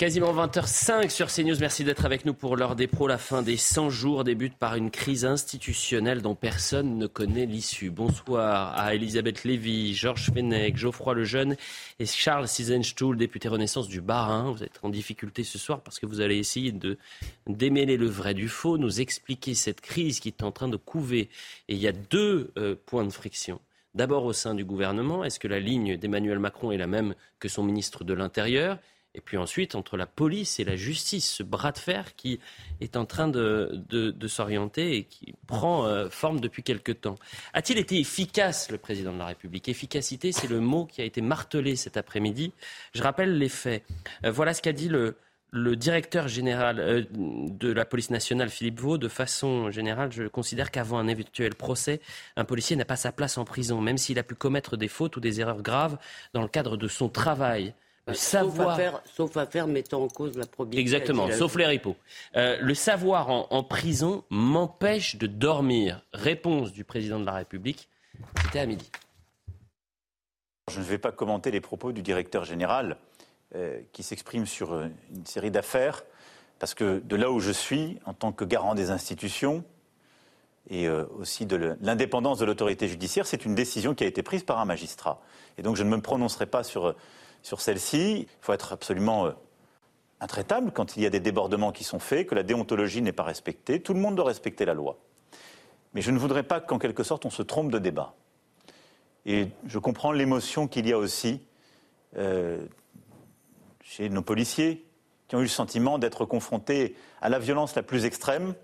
Quasiment 20h05 sur CNews. Merci d'être avec nous pour l'heure des pros. La fin des 100 jours débute par une crise institutionnelle dont personne ne connaît l'issue. Bonsoir à Elisabeth Lévy, Georges Fenech, Geoffroy Lejeune et Charles Sizenstuhl, député Renaissance du Bas-Rhin. Vous êtes en difficulté ce soir parce que vous allez essayer de démêler le vrai du faux, nous expliquer cette crise qui est en train de couver. Et il y a deux euh, points de friction. D'abord au sein du gouvernement, est-ce que la ligne d'Emmanuel Macron est la même que son ministre de l'Intérieur? Et puis ensuite, entre la police et la justice, ce bras de fer qui est en train de, s'orienter et qui prend euh, forme depuis quelque temps. A-t-il été efficace, le président de la République? Efficacité, c'est le mot qui a été martelé cet après-midi. Je rappelle les faits. Euh, voilà ce qu'a dit le, directeur général euh, de la police nationale, Philippe Vaux, de façon générale, je considère qu'avant un éventuel procès, un policier n'a pas sa place en prison, même s'il a pu commettre des fautes ou des erreurs graves dans le cadre de son travail. Le savoir... sauf, à faire, mettant en cause la probité. Exactement, sauf les ripos. Euh, le savoir en, prison m'empêche de dormir. Réponse du président de la République. C'était à midi. Je ne vais pas commenter les propos du directeur général euh, qui s'exprime sur euh, une série d'affaires, parce que de là où je suis, en tant que garant des institutions et aussi de l'indépendance de l'autorité judiciaire, c'est une décision qui a été prise par un magistrat. Et donc je ne me prononcerai pas sur sur celle-ci. Il faut être absolument euh, intraitable quand il y a des débordements qui sont faits, que la déontologie n'est pas respectée. Tout le monde doit respecter la loi. Mais je ne voudrais pas qu'en quelque sorte on se trompe de débat. Et je comprends l'émotion qu'il y a aussi euh, chez nos policiers qui ont eu le sentiment d'être confrontés à la violence la plus extrême.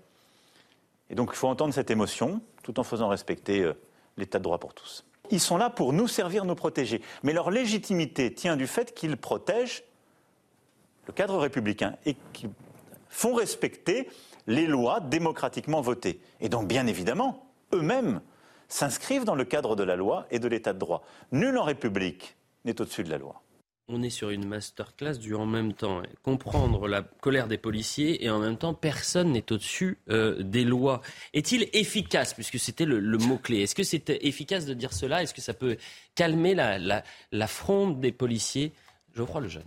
Et donc il faut entendre cette émotion tout en faisant respecter euh, l'état de droit pour tous. Ils sont là pour nous servir, nous protéger. Mais leur légitimité tient du fait qu'ils protègent le cadre républicain et qu'ils font respecter les lois démocratiquement votées. Et donc, bien évidemment, eux-mêmes s'inscrivent dans le cadre de la loi et de l'état de droit. Nul en République n'est au-dessus de la loi on est sur une masterclass du en même temps. Comprendre la colère des policiers et en même temps, personne n'est au-dessus euh, des lois. Est-il efficace, puisque c'était le, mot-clé Est-ce que c'est efficace de dire cela? Est-ce que ça peut calmer la, la, fronde des policiers? Geoffroy Lejeune.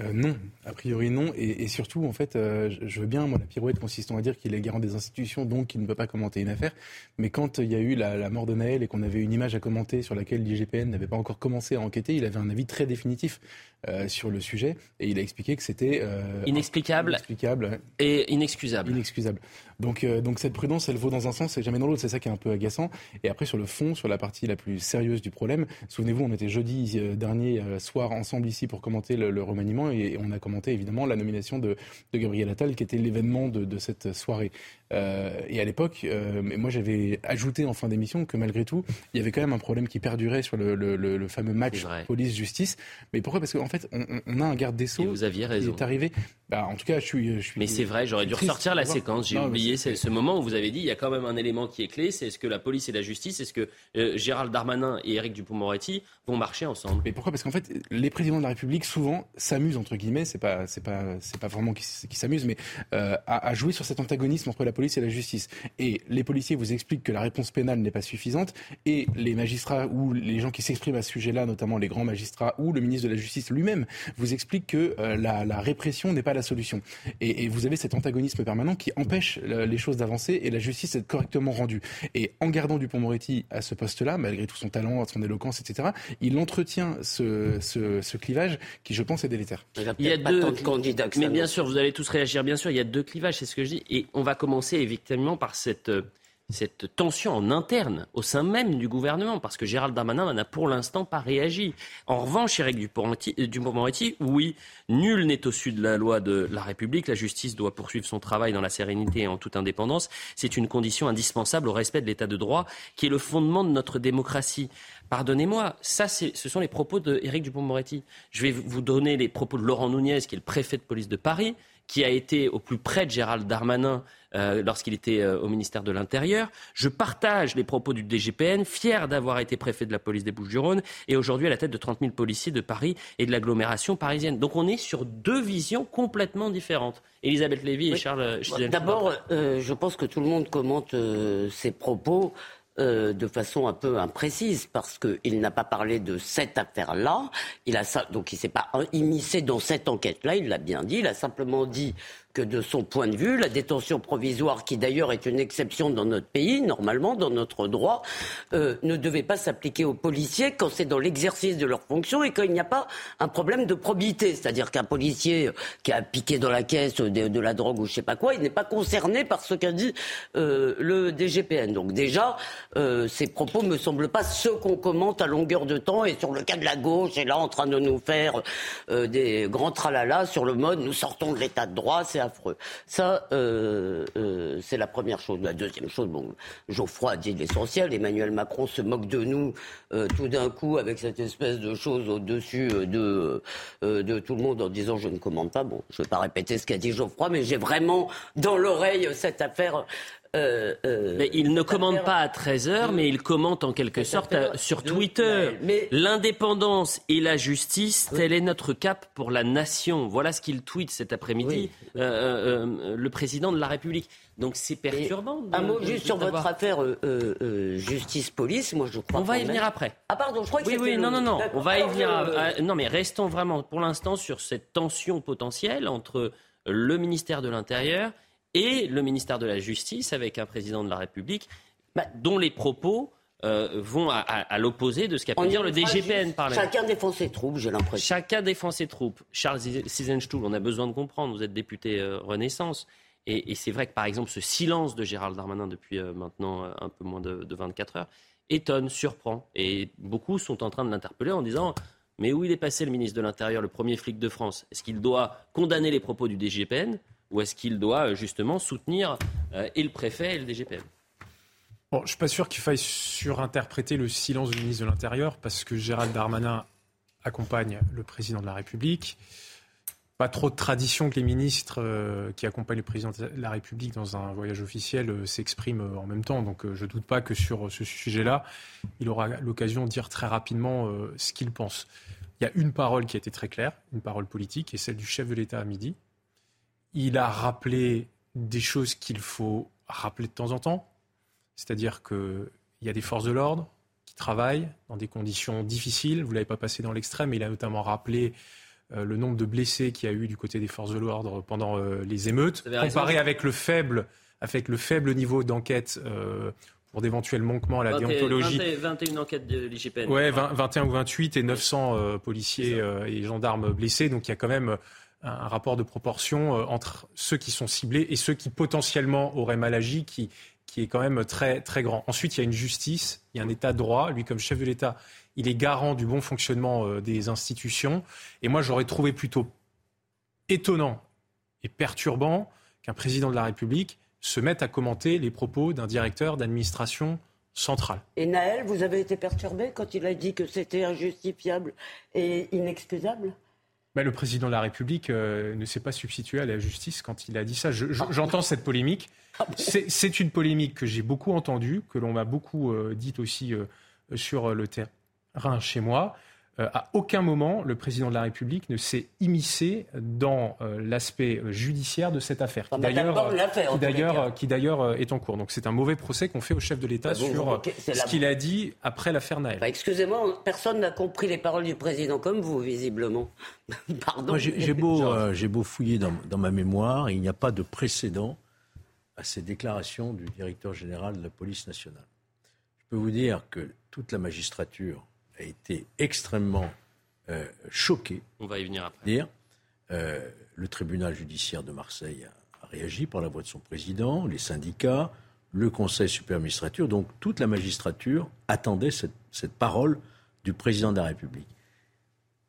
Euh, non, a priori non, et, surtout en fait, euh, je veux bien moi la pirouette consistant à dire qu'il est garant des institutions, donc qu'il ne peut pas commenter une affaire. Mais quand il y a eu la, mort de Naël et qu'on avait une image à commenter sur laquelle l'IGPN n'avait pas encore commencé à enquêter, il avait un avis très définitif euh, sur le sujet et il a expliqué que c'était inexplicable, inexplicable et inexcusable. Inexcusable. Donc, donc cette prudence, elle vaut dans un sens et jamais dans l'autre. C'est ça qui est un peu agaçant. Et après sur le fond, sur la partie la plus sérieuse du problème, souvenez-vous, on était jeudi dernier soir ensemble ici pour commenter le, le remaniement et on a commenté évidemment la nomination de, Gabriel Attal qui était l'événement de, cette soirée. Euh, et à l'époque, euh, moi j'avais ajouté en fin d'émission que malgré tout, il y avait quand même un problème qui perdurait sur le, fameux match police-justice. Mais pourquoi? Parce qu'en fait, on, a un garde des Sceaux vous aviez raison. qui est arrivé. Bah, en tout cas, je suis. Je suis Mais c'est vrai, j'aurais dû ressortir la séquence. J'ai oublié ce moment où vous avez dit il y a quand même un élément qui est clé c'est est-ce que la police et la justice, est-ce que euh, Gérald Darmanin et Éric Dupond-Moretti vont marcher ensemble Mais pourquoi? Parce qu'en fait, les présidents de la République souvent s'amusent entre guillemets, c'est pas c'est pas c'est pas vraiment qui, s'amusent, mais à, à jouer sur cet antagonisme entre la police et la justice. Et les policiers vous expliquent que la réponse pénale n'est pas suffisante, et les magistrats ou les gens qui s'expriment à ce sujet-là, notamment les grands magistrats ou le ministre de la Justice lui-même, vous expliquent que euh, la, répression n'est pas la solution. Et, vous avez cet antagonisme permanent qui empêche les choses d'avancer et la justice d'être correctement rendue. Et en gardant Dupont-Moretti à ce poste-là, malgré tout son talent, son éloquence, etc., il entretient ce, ce, clivage qui, je pense, est délétère. Il y a, deux candidats. Mais bien sûr, vous allez tous réagir. Bien sûr, il y a deux clivages, c'est ce que je dis. Et on va commencer effectivement par cette, euh, cette tension en interne au sein même du gouvernement, parce que Gérald Darmanin n'a pour l'instant pas réagi. En revanche, Eric euh, Dupond-Moretti, oui, nul n'est au-dessus de la loi de la République. La justice doit poursuivre son travail dans la sérénité et en toute indépendance. C'est une condition indispensable au respect de l'état de droit, qui est le fondement de notre démocratie. Pardonnez-moi, ça, ce sont les propos d'Éric Dupond-Moretti. Je vais vous donner les propos de Laurent Nunez, qui est le préfet de police de Paris, qui a été au plus près de Gérald Darmanin euh, lorsqu'il était euh, au ministère de l'Intérieur. Je partage les propos du DGPN, fier d'avoir été préfet de la police des Bouches-du-Rhône et aujourd'hui à la tête de 30 000 policiers de Paris et de l'agglomération parisienne. Donc on est sur deux visions complètement différentes. Elisabeth Lévy et Charles D'abord, euh, je pense que tout le monde commente ces propos euh, de façon un peu imprécise parce qu'il n'a pas parlé de cette affaire-là. Il a donc il s'est pas immiscé dans cette enquête-là. Il l'a bien dit. Il a simplement dit que de son point de vue, la détention provisoire, qui d'ailleurs est une exception dans notre pays, normalement, dans notre droit, euh, ne devait pas s'appliquer aux policiers quand c'est dans l'exercice de leur fonction et qu'il n'y a pas un problème de probité. C'est-à-dire qu'un policier qui a piqué dans la caisse de, la drogue ou je sais pas quoi, il n'est pas concerné par ce qu'a dit euh, le DGPN. Donc déjà, euh, ces propos me semblent pas ceux qu'on commente à longueur de temps et sur le cas de la gauche est là en train de nous faire euh, des grands tralala sur le mode nous sortons de l'état de droit, Ça, euh, euh, c'est la première chose. La deuxième chose, bon, Geoffroy a dit l'essentiel. Emmanuel Macron se moque de nous euh, tout d'un coup avec cette espèce de chose au-dessus de, de tout le monde en disant je ne commande pas. Bon, je ne vais pas répéter ce qu'a dit Geoffroy, mais j'ai vraiment dans l'oreille cette affaire euh, euh, mais il ne commande pas à 13h, mais il commente en quelque sorte sur Twitter. L'indépendance et la justice, tel est notre cap pour la nation. Voilà ce qu'il tweet cet après-midi, euh, le président de la République. Donc c'est perturbant. un mot juste sur votre affaire justice-police. Moi, je crois. On va y venir après. Ah pardon, je crois que oui, oui, non, non, non. On va y venir. non, mais restons vraiment pour l'instant sur cette tension potentielle entre le ministère de l'Intérieur et le ministère de la Justice avec un président de la République bah, dont les propos euh, vont à, l'opposé de ce qu'a pu dire le DGPN par Chacun défend ses troupes, j'ai l'impression. Chacun défend ses troupes. Charles Sizenstuhl, on a besoin de comprendre, vous êtes député euh, Renaissance. Et, c'est vrai que par exemple ce silence de Gérald Darmanin depuis euh, maintenant un peu moins de, de 24 heures étonne, surprend. Et beaucoup sont en train de l'interpeller en disant mais où il est passé le ministre de l'Intérieur, le premier flic de France? Est-ce qu'il doit condamner les propos du DGPN ou est-ce qu'il doit euh, justement soutenir euh, et le préfet et le DGPM je ne suis pas sûr qu'il faille surinterpréter le silence du ministre de l'Intérieur parce que Gérald Darmanin accompagne le président de la République. Pas trop de tradition que les ministres euh, qui accompagnent le président de la République dans un voyage officiel s'expriment en même temps. Donc je ne doute pas que sur ce sujet-là, il aura l'occasion de dire très rapidement ce qu'il pense. Il y a une parole qui a été très claire, une parole politique, et celle du chef de l'État à midi, il a rappelé des choses qu'il faut rappeler de temps en temps. C'est-à-dire qu'il y a des forces de l'ordre qui travaillent dans des conditions difficiles. Vous ne l'avez pas passé dans l'extrême, mais il a notamment rappelé euh, le nombre de blessés qu'il y a eu du côté des forces de l'ordre pendant euh, les émeutes, comparé avec le faible, avec le faible niveau d'enquête euh, pour d'éventuels manquements à la déontologie. 21 enquêtes de l'IGPN. Oui, 21 ou 28 et 900 policiers et gendarmes blessés. Donc il y a quand même un rapport de proportion euh, entre ceux qui sont ciblés et ceux qui potentiellement auraient mal agi, qui, qui est quand même très, très grand. Ensuite, il y a une justice, il y a un État de droit. Lui, comme chef de l'État, il est garant du bon fonctionnement euh, des institutions. Et moi, j'aurais trouvé plutôt étonnant et perturbant qu'un président de la République se mette à commenter les propos d'un directeur d'administration centrale. Et Naël, vous avez été perturbé quand il a dit que c'était injustifiable et inexcusable? Le président de la République euh, ne s'est pas substitué à la justice quand il a dit ça. J'entends cette polémique. Ah c'est une polémique que j'ai beaucoup entendue, que l'on m'a beaucoup euh, dite aussi euh, sur le terrain chez moi. Euh, à aucun moment, le président de la République ne s'est immiscé dans euh, l'aspect euh, judiciaire de cette affaire, qui d'ailleurs, qui d'ailleurs est en cours. Donc c'est un mauvais procès qu'on fait au chef de l'État bah, sur ce qu'il a dit après l'affaire Naël. Bah, excusez-moi, personne n'a compris les paroles du président comme vous, visiblement. Pardon. J'ai beau, j'ai beau fouiller dans, dans ma mémoire, il n'y a pas de précédent à ces déclarations du directeur général de la police nationale. Je peux vous dire que toute la magistrature a été extrêmement euh, choqué. On va y venir après. Dire, euh, le tribunal judiciaire de Marseille a, réagi par la voix de son président, les syndicats, le Conseil supérieur magistrature. Donc toute la magistrature attendait cette, parole du président de la République.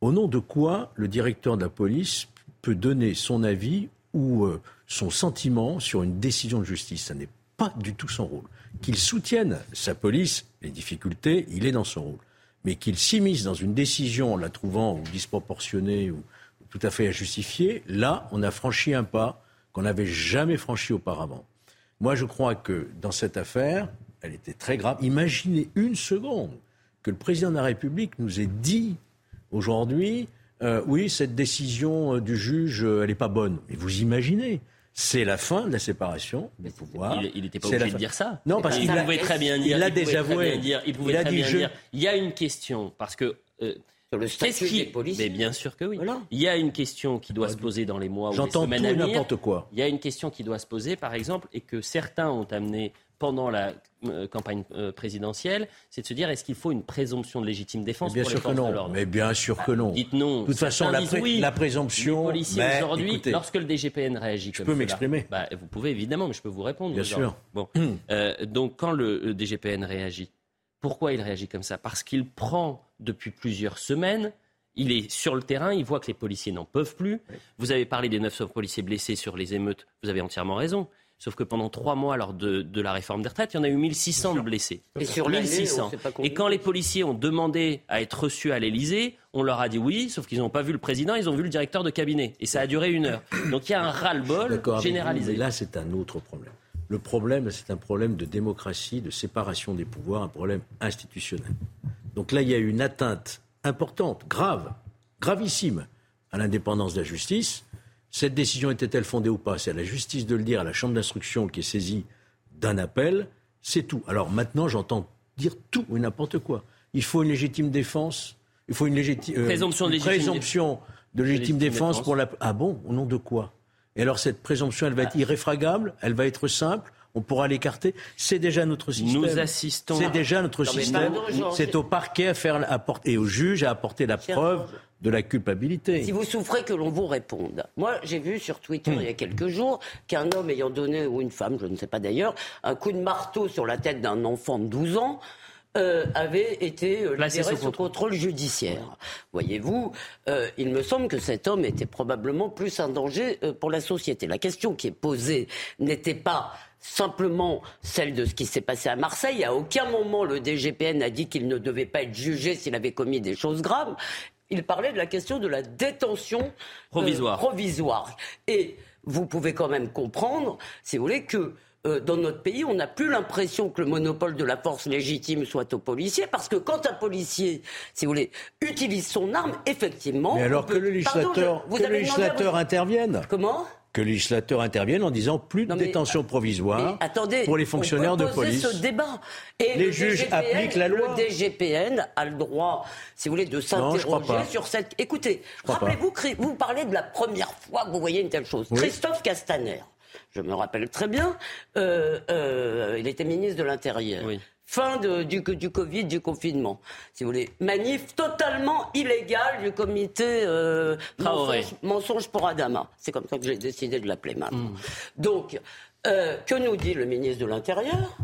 Au nom de quoi le directeur de la police peut donner son avis ou euh, son sentiment sur une décision de justice? Ce n'est pas du tout son rôle. Qu'il soutienne sa police, les difficultés, il est dans son rôle mais qu'il s'immisce dans une décision en la trouvant disproportionnée ou tout à fait injustifiée, là, on a franchi un pas qu'on n'avait jamais franchi auparavant. Moi, je crois que dans cette affaire, elle était très grave. Imaginez une seconde que le président de la République nous ait dit aujourd'hui, euh, oui, cette décision euh, du juge, euh, elle n'est pas bonne. Mais vous imaginez c'est la fin de la séparation des pouvoirs. Il n'était pas obligé de fin. dire ça. Non, parce il qu'il pouvait très bien dire. il l'a pouvait déjà très avoué. bien dire, Il pouvait Il très dit bien je- dire. Il y a une question parce que. euh, Sur le Qu'est-ce statut qui... des policiers. Mais bien sûr que oui. Voilà. Il y a une question qui doit se poser dans les mois ou les J'entends tout semaines à venir. n'importe quoi. Il y a une question qui doit se poser, par exemple, et que certains ont amené pendant la euh, campagne euh, présidentielle, c'est de se dire est-ce qu'il faut une présomption de légitime Mais défense bien pour sûr les que forces de non. l'ordre? Mais bien sûr que non. Dites non. De toute façon, la, pré- oui. la Les présomption. aujourd'hui, lorsque le DGPN réagit comme peux m'exprimer. bah, vous pouvez évidemment, mais je peux vous répondre. Bien sûr. Bon. Euh, donc quand le, le DGPN réagit, pourquoi il réagit comme ça? Parce qu'il prend depuis plusieurs semaines. Il est sur le terrain, il voit que les policiers n'en peuvent plus. Vous avez parlé des 900 policiers blessés sur les émeutes, vous avez entièrement raison. Sauf que pendant trois mois, lors de, de la réforme des retraites, il y en a eu 1600 de blessés. Et sur l'année, on 1600. sait pas combien. Et quand les policiers ont demandé à être reçus à l'Elysée, on leur a dit oui, sauf qu'ils n'ont pas vu le président, ils ont vu le directeur de cabinet. Et ça a duré une heure. Donc il y a un ras-le-bol vous, généralisé. mais là, c'est un autre problème. Le problème, c'est un problème de démocratie, de séparation des pouvoirs, un problème institutionnel. Donc là, il y a une atteinte importante, grave, gravissime à l'indépendance de la justice. Cette décision était-elle fondée ou pas? C'est à la justice de le dire, à la chambre d'instruction qui est saisie d'un appel. C'est tout. Alors maintenant, j'entends dire tout et n'importe quoi. Il faut une légitime défense. Il faut une, légiti- euh, Présomption une légitime présomption de légitime légitime défense défense. pour la. Ah bon? Au nom de quoi? Et alors cette présomption, elle va être irréfragable, elle va être simple, on pourra l'écarter. C'est déjà notre système. Nous assistons. C'est déjà notre Non, système. C'est au parquet à faire à et au juge à apporter la preuve Georges. de la culpabilité. Si vous souffrez que l'on vous réponde. Moi, j'ai vu sur Twitter il y a quelques jours qu'un homme ayant donné, ou une femme, je ne sais pas d'ailleurs, un coup de marteau sur la tête d'un enfant de 12 ans, euh, avait été euh, libéré sous sous contrôle. contrôle judiciaire. Voyez-vous, euh, il me semble que cet homme était probablement plus un danger euh, pour la société. La question qui est posée n'était pas simplement celle de ce qui s'est passé à Marseille. À aucun moment le DGPN a dit qu'il ne devait pas être jugé s'il avait commis des choses graves. Il parlait de la question de la détention euh, Provisoire. provisoire. Et vous pouvez quand même comprendre, si vous voulez, que euh, dans notre pays, on n'a plus l'impression que le monopole de la force légitime soit aux policiers, parce que quand un policier, si vous voulez, utilise son arme, effectivement. Mais alors que le Pardon, législateur, je- vous que le avez législateur intervienne? Comment? Que le législateur intervienne en disant plus de Non, mais- détention provisoire Mais attendez, pour les on fonctionnaires peut de poser police. ce débat. Et Les le juges DGPN, appliquent la loi. Le DGPN a le droit, si vous voulez, de s'interroger sur cette. Écoutez, rappelez-vous, vous parlez de la première fois que vous voyez une telle chose. Oui. Christophe Castaner, je me rappelle très bien, euh, euh, il était ministre de l'Intérieur. Oui. Fin de- du, du Covid, du confinement, si vous voulez. Manif totalement illégale du comité euh, mensonge, mensonge pour Adama. C'est comme ça que j'ai décidé de l'appeler maintenant. Hmm. Donc, euh, que nous dit le ministre de l'Intérieur?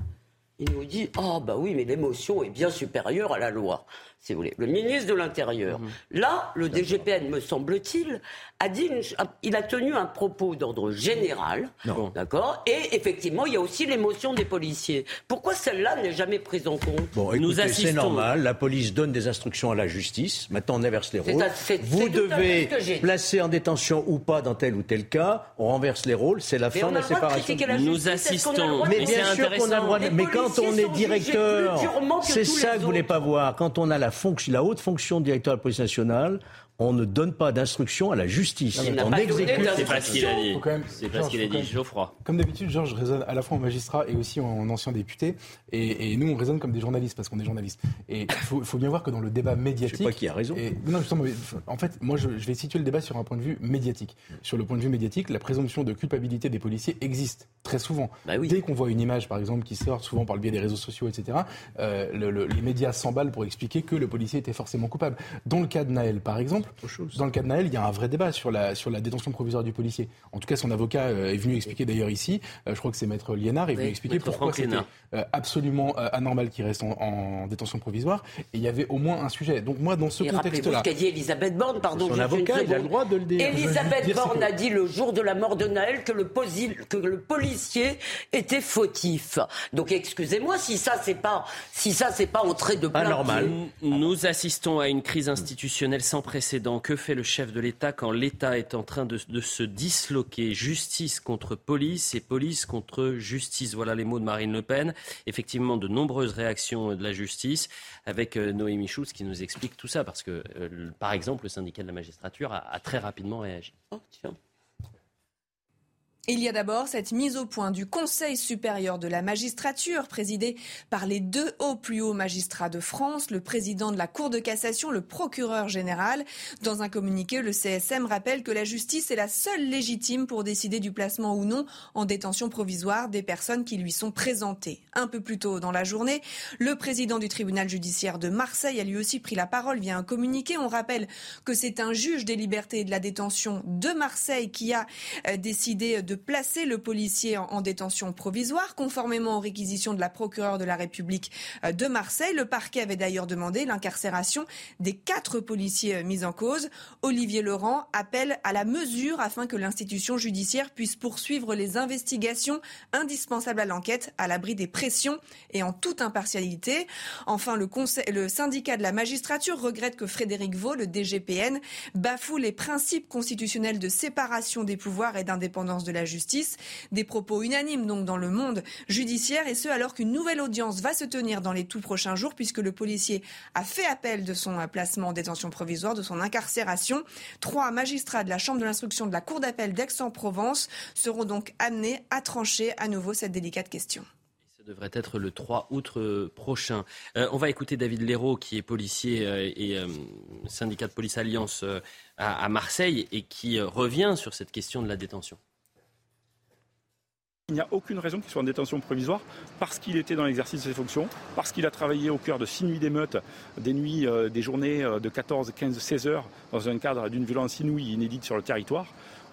Il nous dit Ah, bah oui, mais l'émotion est bien supérieure à la loi, si vous voulez. Le ministre de l'Intérieur. Hmm. Là, le DGPN, me semble-t-il, a dit une il a tenu un propos d'ordre général. D'accord Et effectivement, il y a aussi l'émotion des policiers. Pourquoi celle-là n'est jamais prise en compte? Bon, Nous écoutez, c'est normal. La police donne des instructions à la justice. Maintenant, on inverse les rôles. Vous devez placer en détention ou pas dans tel ou tel cas. On renverse les rôles. C'est la Mais fin on de la séparation. la Nous justice. Assistons. Mais bien c'est sûr qu'on a le droit de... Mais quand on est directeur, c'est ça que vous voulez pas voir. Quand on a la, la haute fonction de directeur de la police nationale, on ne donne pas d'instruction à la justice. N'a on exécute. C'est pas ce qu'il a dit. C'est pas ce Georges, qu'il a dit, Geoffroy. Comme d'habitude, Georges raisonne à la fois en magistrat et aussi en ancien député. Et, et nous, on raisonne comme des journalistes parce qu'on est journalistes. Et il faut, faut bien voir que dans le débat médiatique. Je sais pas qui a raison. Et, non, justement, en fait, moi, je, je vais situer le débat sur un point de vue médiatique. Sur le point de vue médiatique, la présomption de culpabilité des policiers existe très souvent. Bah oui. Dès qu'on voit une image, par exemple, qui sort souvent par le biais des réseaux sociaux, etc., euh, le- le- les médias s'emballent pour expliquer que le policier était forcément coupable. Dans le cas de Naël, par exemple, dans le cas de Naël, il y a un vrai débat sur la, sur la détention provisoire du policier. En tout cas, son avocat euh, est venu expliquer d'ailleurs ici, euh, je crois que c'est Maître Liénard, est venu Oui, expliquer Maître pourquoi c'était euh, absolument anormal qu'il reste en, en détention provisoire. Et il y avait au moins un sujet. Donc moi, dans ce contexte-là... ce qu'a dit Elisabeth Borne, pardon. Son avocat, il a le droit de le dire. Elisabeth Borne a dit le jour de la mort de Naël que le, posi- que le policier était fautif. Donc excusez-moi si ça c'est pas si ça c'est pas entré de plein Anormal. pied. Nous assistons à une crise institutionnelle sans précédent. Que fait le chef de l'État quand l'État est en train de, se disloquer? Justice contre police et police contre justice. Voilà les mots de Marine Le Pen. Effectivement, de nombreuses réactions de la justice avec euh, Noémie Schulz qui nous explique tout ça parce que, euh, par exemple, le syndicat de la magistrature a, très rapidement réagi. Oh. Il y a d'abord cette mise au point du Conseil supérieur de la magistrature, présidé par les deux hauts plus hauts magistrats de France, le président de la Cour de cassation, le procureur général. Dans un communiqué, le CSM rappelle que la justice est la seule légitime pour décider du placement ou non en détention provisoire des personnes qui lui sont présentées. Un peu plus tôt dans la journée, le président du tribunal judiciaire de Marseille a lui aussi pris la parole via un communiqué. On rappelle que c'est un juge des libertés et de la détention de Marseille qui a euh, décidé de de placer le policier en, détention provisoire, conformément aux réquisitions de la procureure de la République euh, de Marseille. Le parquet avait d'ailleurs demandé l'incarcération des quatre policiers euh, mis en cause. Olivier Laurent appelle à la mesure afin que l'institution judiciaire puisse poursuivre les investigations indispensables à l'enquête, à l'abri des pressions et en toute impartialité. Enfin, le, conseil, le syndicat de la magistrature regrette que Frédéric Vaux, le DGPN, bafoue les principes constitutionnels de séparation des pouvoirs et d'indépendance de la justice. Des propos unanimes donc dans le monde judiciaire et ce alors qu'une nouvelle audience va se tenir dans les tout prochains jours puisque le policier a fait appel de son placement en détention provisoire, de son incarcération. Trois magistrats de la Chambre de l'instruction de la Cour d'appel d'Aix-en-Provence seront donc amenés à trancher à nouveau cette délicate question. Ça devrait être le 3 août euh, prochain. Euh, on va écouter David Léraud, qui est policier euh, et syndicat de police Alliance à Marseille et qui revient sur cette question de la détention. Il n'y a aucune raison qu'il soit en détention provisoire parce qu'il était dans l'exercice de ses fonctions, parce qu'il a travaillé au cœur de six nuits d'émeutes, des nuits, euh, des journées euh, de 14, 15, 16 heures dans un cadre d'une violence inouïe, inédite sur le territoire.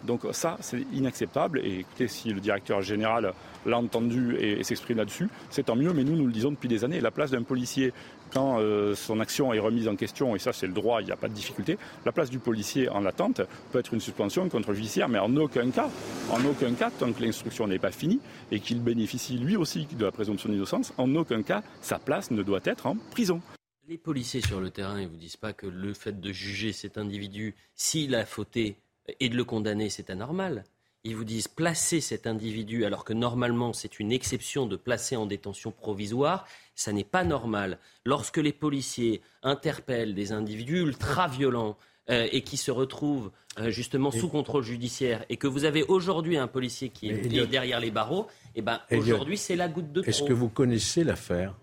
Donc ça, c'est inacceptable. Et écoutez, si le directeur général l'a entendu et, s'exprime là-dessus, c'est tant mieux. Mais nous, nous le disons depuis des années. La place d'un policier, quand euh, son action est remise en question, et ça c'est le droit, il n'y a pas de difficulté, la place du policier en attente peut être une suspension contre le judiciaire, mais en aucun cas, en aucun cas, tant que l'instruction n'est pas finie et qu'il bénéficie lui aussi de la présomption d'innocence, en aucun cas, sa place ne doit être en prison. Les policiers sur le terrain, ils vous disent pas que le fait de juger cet individu, s'il a fauté, et de le condamner, c'est anormal. Ils vous disent placer cet individu alors que normalement c'est une exception de placer en détention provisoire, ça n'est pas normal. Lorsque les policiers interpellent des individus ultra violents euh, et qui se retrouvent euh, justement sous contrôle judiciaire et que vous avez aujourd'hui un policier qui est, derrière les barreaux, et eh ben aujourd'hui c'est la goutte de trop. Est-ce que vous connaissez l'affaire?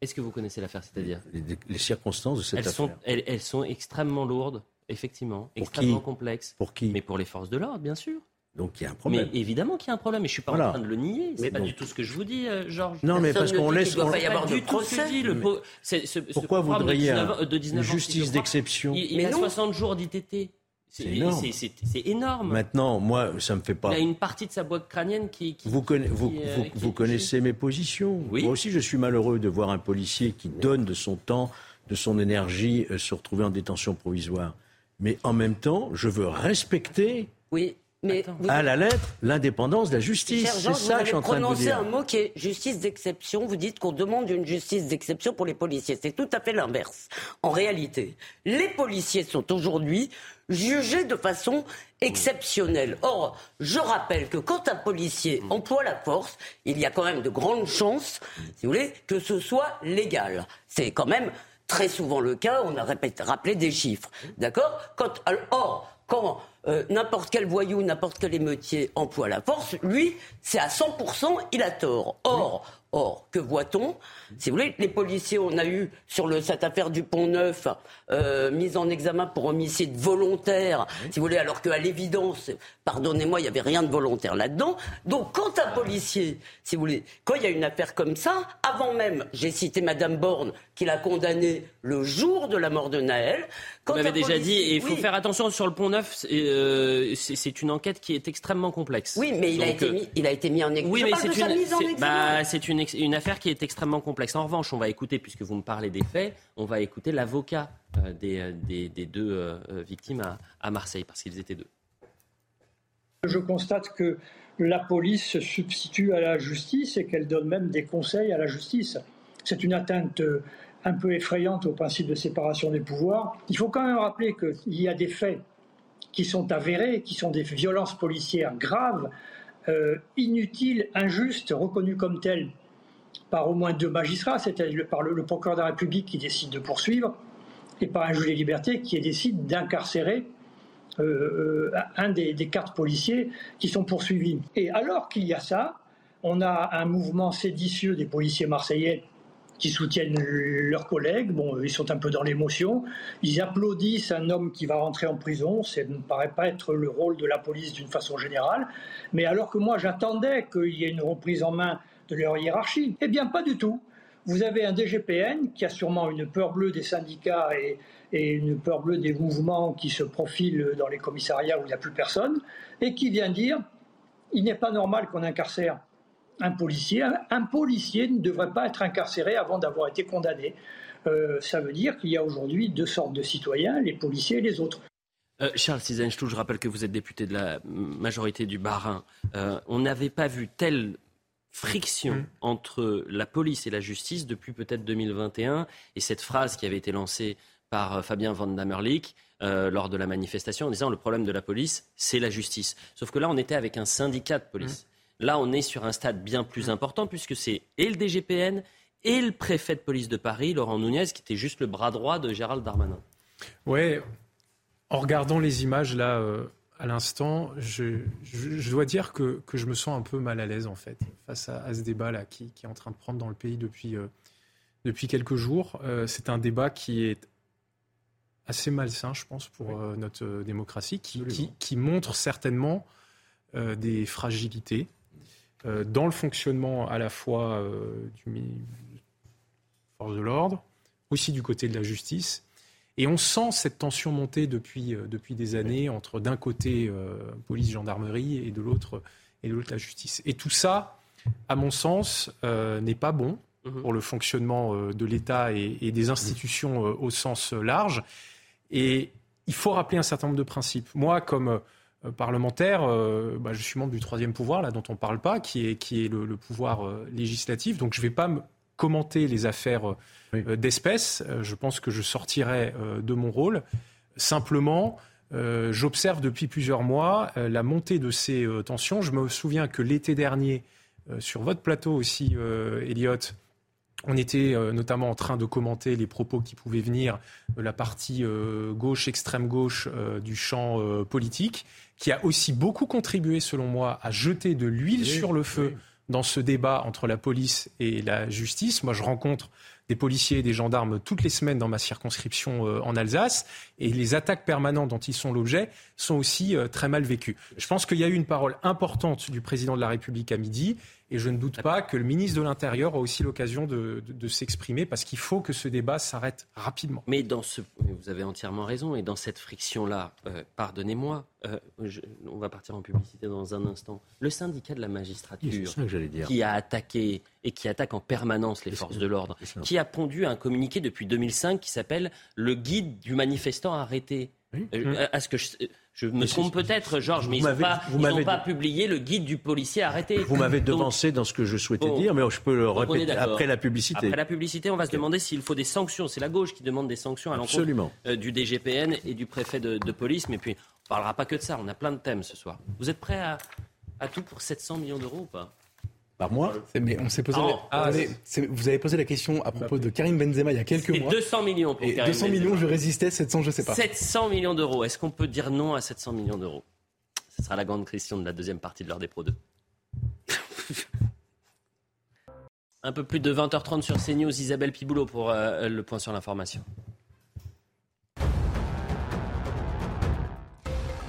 Est-ce que vous connaissez l'affaire, c'est-à-dire? Les, circonstances de cette affaire sont, elles sont extrêmement lourdes. Effectivement, extrêmement complexe. Pour qui Mais pour les forces de l'ordre, bien sûr. Donc il y a un problème. Mais évidemment qu'il y a un problème, et je suis pas en train de le nier. C'est pas du tout ce que je vous dis, euh, Georges. Non, mais parce qu'on laisse. Il doit pas y avoir de procès. Pourquoi vous voudriez une justice d'exception Il, il a 60 jours d'ITT. C'est énorme. énorme. Maintenant, moi, ça me fait pas. Il y a une partie de sa boîte crânienne qui. vous, vous, vous, connaissez mes positions. Oui. Moi aussi, je suis malheureux de voir un policier qui donne de son temps, de son énergie, euh, se retrouver en détention provisoire mais en même temps, je veux respecter oui, mais à la lettre l'indépendance de la justice. C'est ça que je suis en train de vous dire. un mot qui est justice d'exception. Vous dites qu'on demande une justice d'exception pour les policiers. C'est tout à fait l'inverse. En réalité, les policiers sont aujourd'hui jugés de façon exceptionnelle. Or, je rappelle que quand un policier emploie la force, il y a quand même de grandes chances, si vous voulez, que ce soit légal. C'est quand même très souvent le cas, on a rappelé des chiffres. D'accord? Quand, Or, quand euh, n'importe quel voyou, n'importe quel émeutier emploie la force, lui, c'est à 100%, il a tort. Or, Or, que voit-on? Si vous voulez, les policiers, on a eu sur le, cette affaire du Pont Neuf, euh, mise en examen pour homicide volontaire, si vous voulez, alors qu'à l'évidence, pardonnez-moi, il n'y avait rien de volontaire là-dedans. Donc, quand un policier, si vous voulez, quand il y a une affaire comme ça, avant même, j'ai cité Madame Borne, qui l'a condamné le jour de la mort de Naël. Quand Vous m'avez déjà dit, et il faut faire attention sur le Pont Neuf, euh, c'est une enquête qui est extrêmement complexe. Oui, mais il, a, été mis, il a été mis en examen. Oui, mais c'est une, bah, une une, affaire qui est extrêmement complexe. En revanche, on va écouter, puisque vous me parlez des faits, on va écouter l'avocat euh, euh, des, deux euh, victimes à, Marseille, parce qu'ils étaient deux. Je constate que la police se substitue à la justice et qu'elle donne même des conseils à la justice. C'est une atteinte un peu effrayante au principe de séparation des pouvoirs. Il faut quand même rappeler qu'il y a des faits qui sont avérés, qui sont des violences policières graves, inutiles, injustes, reconnues comme telles par au moins deux magistrats, c'est-à-dire par le, procureur de la République qui décide de poursuivre, et par un juge des libertés qui décide d'incarcérer euh, un des, des quatre policiers qui sont poursuivis. Et alors qu'il y a ça, on a un mouvement séditieux des policiers marseillais qui soutiennent leurs collègues. Bon, ils sont un peu dans l'émotion. Ils applaudissent un homme qui va rentrer en prison. Ça ne paraît pas être le rôle de la police d'une façon générale. Mais alors que moi, j'attendais qu'il y ait une reprise en main de leur hiérarchie, eh bien, pas du tout. Vous avez un DGPN qui a sûrement une peur bleue des syndicats et, une peur bleue des mouvements qui se profilent dans les commissariats où il n'y a plus personne, et qui vient dire il n'est pas normal qu'on incarcère un policier. Un, policier ne devrait pas être incarcéré avant d'avoir été condamné. Euh, ça veut dire qu'il y a aujourd'hui deux sortes de citoyens, les policiers et les autres. Euh, Charles Cisenchtou, je rappelle que vous êtes député de la majorité du Bas-Rhin. Euh, on n'avait pas vu telle friction mmh. entre la police et la justice depuis peut-être 2021. Et cette phrase qui avait été lancée par Fabien Van Damerlik lors de la manifestation en disant le problème de la police, c'est la justice. Sauf que là, on était avec un syndicat de police. Mmh. Là, on est sur un stade bien plus important puisque c'est et le DGPN et le préfet de police de Paris, Laurent Nunez, qui était juste le bras droit de Gérald Darmanin. Ouais, en regardant les images là euh, à l'instant, je, dois dire que, je me sens un peu mal à l'aise en fait face à, ce débat là qui, est en train de prendre dans le pays depuis, euh, depuis quelques jours. Euh, c'est un débat qui est assez malsain, je pense, pour notre démocratie, qui, qui, montre certainement des fragilités euh, dans le fonctionnement à la fois euh, du force de l'ordre, aussi du côté de la justice. Et on sent cette tension monter depuis, euh, depuis des années entre d'un côté police, gendarmerie et de l'autre et de l'autre la justice. Et tout ça, à mon sens, n'est pas bon mhm. pour le fonctionnement de l'État et, et, des institutions au sens large. Et il faut rappeler un certain nombre de principes. Moi, comme euh, parlementaire, euh, bah, je suis membre du troisième pouvoir, là, dont on ne parle pas, qui est, qui est le, pouvoir euh, législatif. Donc je ne vais pas me commenter les affaires d'espèces. je pense que je sortirai de mon rôle. Simplement, j'observe depuis plusieurs mois la montée de ces tensions. Je me souviens que l'été dernier, sur votre plateau aussi, Elliot, on était notamment en train de commenter les propos qui pouvaient venir de la partie gauche, extrême gauche du champ politique qui a aussi beaucoup contribué, selon moi, à jeter de l'huile sur le feu dans ce débat entre la police et la justice. Moi, je rencontre des policiers et des gendarmes toutes les semaines dans ma circonscription euh, en Alsace. Et les attaques permanentes dont ils sont l'objet sont aussi euh, très mal vécues. Je pense qu'il y a eu une parole importante du président de la République à midi. Et je ne doute pas que le ministre de l'Intérieur a aussi l'occasion de, s'exprimer parce qu'il faut que ce débat s'arrête rapidement. Mais dans ce, vous avez entièrement raison. Et dans cette friction-là, euh, pardonnez-moi, on va partir en publicité dans un instant. Le syndicat de la magistrature qui a attaqué et qui attaque en permanence les forces de l'ordre, qui a pondu un communiqué depuis 2005 qui s'appelle le guide du manifestant arrêté. Euh, à ce que je, me trompe peut-être, Georges, mais ils n'ont pas, publié le guide du policier arrêté. Vous m'avez devancé dans ce que je souhaitais dire, mais je peux le répéter après la publicité. Après la publicité, on va se demander s'il faut des sanctions. C'est la gauche qui demande des sanctions à l'encontre euh, du DGPN et du préfet de, police. Mais puis, on ne parlera pas que de ça. On a plein de thèmes ce soir. Vous êtes prêts à, à tout pour 700 millions d'euros ou pas? Par mois Mais on s'est posé. Ah, vous avez posé la question à propos de Karim Benzema il y a quelques mois. 200 millions pour Karim 200 millions, je résistais, 700, je sais pas. 700 millions d'euros. Est-ce qu'on peut dire non à 700 millions d'euros? Ce sera la grande question de la deuxième partie de l'heure des Pro 2. Un peu plus de 20h30 sur CNews, Isabelle Piboulot pour euh, le point sur l'information.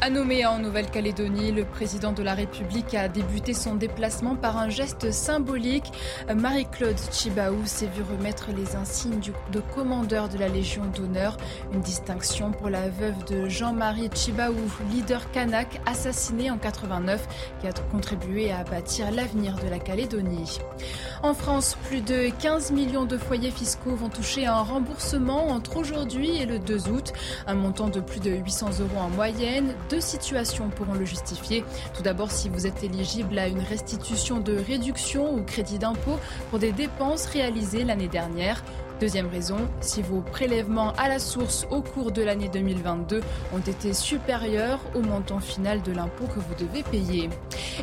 À Nouméa, en Nouvelle-Calédonie, le président de la République a débuté son déplacement par un geste symbolique. Marie-Claude Chibaou s'est vu remettre les insignes de commandeur de la Légion d'honneur, une distinction pour la veuve de Jean-Marie Chibaou, leader kanak assassiné en 89, qui a contribué à bâtir l'avenir de la Calédonie. En France, plus de 15 millions de foyers fiscaux vont toucher un remboursement entre aujourd'hui et le 2 août, un montant de plus de 800 euros en moyenne deux situations pourront le justifier. Tout d'abord, si vous êtes éligible à une restitution de réduction ou crédit d'impôt pour des dépenses réalisées l'année dernière Deuxième raison, si vos prélèvements à la source au cours de l'année 2022 ont été supérieurs au montant final de l'impôt que vous devez payer.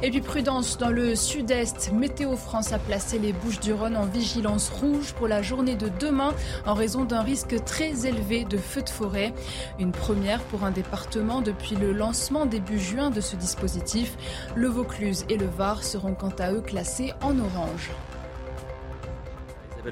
Et puis prudence dans le sud-est, Météo France a placé les Bouches-du-Rhône en vigilance rouge pour la journée de demain en raison d'un risque très élevé de feux de forêt. Une première pour un département depuis le lancement début juin de ce dispositif. Le Vaucluse et le Var seront quant à eux classés en orange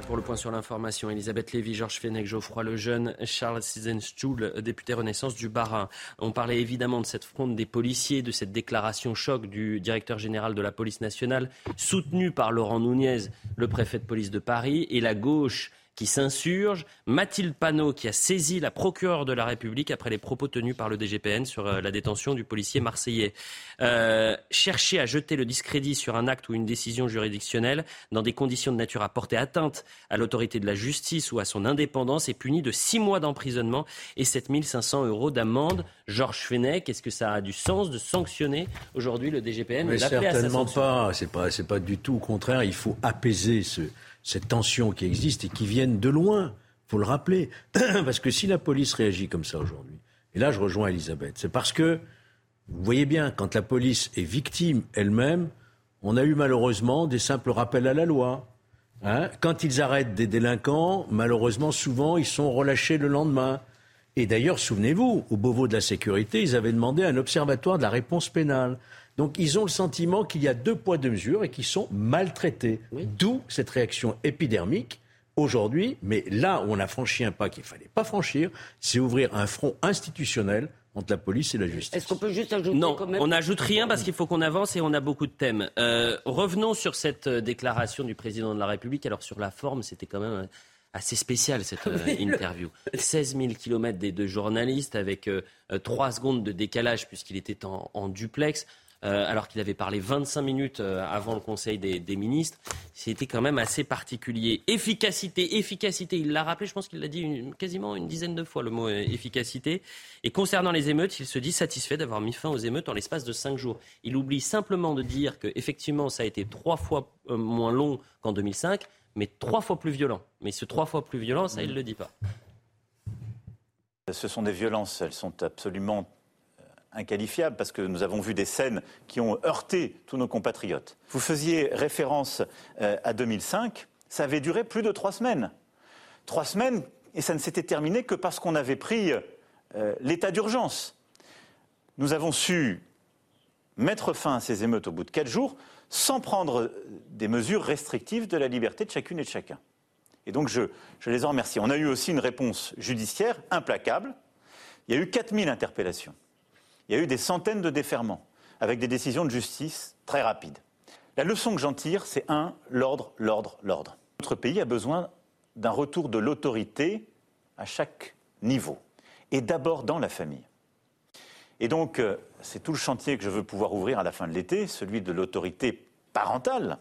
pour le point sur l'information. Elisabeth Lévy, Georges Fenech, Geoffroy Lejeune, Charles Sizenstuhl, député Renaissance du Bas-Rhin. On parlait évidemment de cette fronde des policiers, de cette déclaration choc du directeur général de la police nationale, soutenu par Laurent Nunez, le préfet de police de Paris, et la gauche qui s'insurge, Mathilde Panot qui a saisi la procureure de la République après les propos tenus par le DGPN sur euh, la détention du policier marseillais. Euh, chercher à jeter le discrédit sur un acte ou une décision juridictionnelle dans des conditions de nature à porter atteinte à l'autorité de la justice ou à son indépendance est puni de six mois d'emprisonnement et 7500 euros d'amende. Georges Fenech, est-ce que ça a du sens de sanctionner aujourd'hui le DGPN Mais certainement pas. C'est pas, c'est pas du tout au contraire. Il faut apaiser ce, cette tension qui existe et qui viennent de loin. faut le rappeler. parce que si la police réagit comme ça aujourd'hui, et là je rejoins Elisabeth, c'est parce que, vous voyez bien, quand la police est victime elle-même, on a eu malheureusement des simples rappels à la loi. Hein? Quand ils arrêtent des délinquants, malheureusement, souvent, ils sont relâchés le lendemain. Et d'ailleurs, souvenez-vous, au Beauvau de la sécurité, ils avaient demandé un observatoire de la réponse pénale. Donc ils ont le sentiment qu'il y a deux poids, deux mesures et qu'ils sont maltraités. D'où cette réaction épidermique aujourd'hui. Mais là où on a franchi un pas qu'il ne fallait pas franchir, c'est ouvrir un front institutionnel entre la police et la justice. Est-ce qu'on peut juste ajouter Non, quand même... on n'ajoute rien parce qu'il faut qu'on avance et on a beaucoup de thèmes. Euh, revenons sur cette euh, déclaration du président de la République. Alors sur la forme, c'était quand même euh, assez spécial cette interview. 16 000 kilomètres des deux journalistes avec trois secondes de décalage puisqu'il était en duplex. Euh, alors qu'il avait parlé 25 minutes euh, avant le Conseil des, ministres. C'était quand même assez particulier. Efficacité, efficacité, il l'a rappelé, je pense qu'il l'a dit quasiment une dizaine de fois le mot euh, efficacité. Et concernant les émeutes, il se dit satisfait d'avoir mis fin aux émeutes en l'espace de cinq jours. Il oublie simplement de dire qu'effectivement, ça a été trois fois moins long qu'en 2005, mais trois fois plus violent. Mais ce trois fois plus violent, ça, il ne le dit pas. Ce sont des violences, elles sont absolument inqualifiable parce que nous avons vu des scènes qui ont heurté tous nos compatriotes. Vous faisiez référence euh, à 2005, ça avait duré plus de trois semaines. Trois semaines, et ça ne s'était terminé que parce qu'on avait pris euh, l'état d'urgence. Nous avons su mettre fin à ces émeutes au bout de quatre jours sans prendre des mesures restrictives de la liberté de chacune et de chacun. Et donc je, je les en remercie. On a eu aussi une réponse judiciaire implacable. Il y a eu 4000 interpellations il y a eu des centaines de déferments, avec des décisions de justice très rapides. La leçon que j'en tire, c'est un, l'ordre, l'ordre, l'ordre. Notre pays a besoin d'un retour de l'autorité à chaque niveau, et d'abord dans la famille. Et donc, euh, c'est tout le chantier que je veux pouvoir ouvrir à la fin de l'été, celui de l'autorité parentale.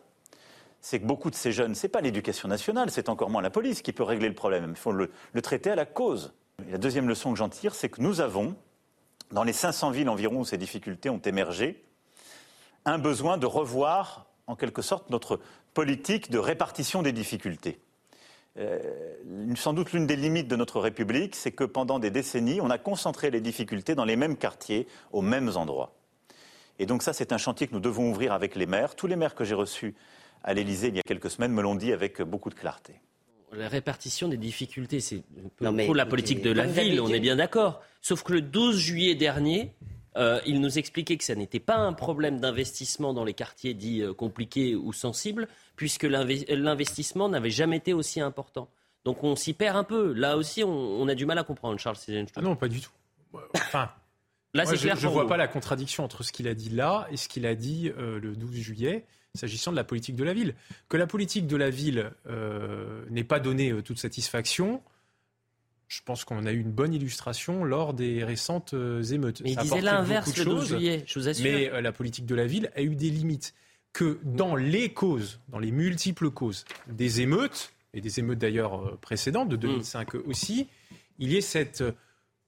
C'est que beaucoup de ces jeunes, ce n'est pas l'éducation nationale, c'est encore moins la police qui peut régler le problème. Il faut le, traiter à la cause. La deuxième leçon que j'en tire, c'est que nous avons, dans les 500 villes environ où ces difficultés ont émergé, un besoin de revoir, en quelque sorte, notre politique de répartition des difficultés. Euh, sans doute l'une des limites de notre République, c'est que pendant des décennies, on a concentré les difficultés dans les mêmes quartiers, aux mêmes endroits. Et donc ça, c'est un chantier que nous devons ouvrir avec les maires. Tous les maires que j'ai reçus à l'Élysée il y a quelques semaines me l'ont dit avec beaucoup de clarté la répartition des difficultés, c'est pour la politique de la ville, on est bien d'accord. Sauf que le 12 juillet dernier, euh, il nous expliquait que ça n'était pas un problème d'investissement dans les quartiers dits euh, compliqués ou sensibles, puisque l'investissement n'avait jamais été aussi important. Donc on s'y perd un peu. Là aussi, on, a du mal à comprendre, Charles Ah non, pas du tout. Enfin, là, je ne vois pas la contradiction entre ce qu'il a dit là et ce qu'il a dit euh, le 12 juillet s'agissant de la politique de la ville. Que la politique de la ville euh, n'ait pas donné euh, toute satisfaction, je pense qu'on a eu une bonne illustration lors des récentes euh, émeutes. Mais il disait l'inverse le 12 juillet, je vous assure. Mais la politique de la ville a eu des limites. Que dans les causes, dans les multiples causes des émeutes, et des émeutes d'ailleurs précédentes, de 2005 mm. aussi, il y ait cette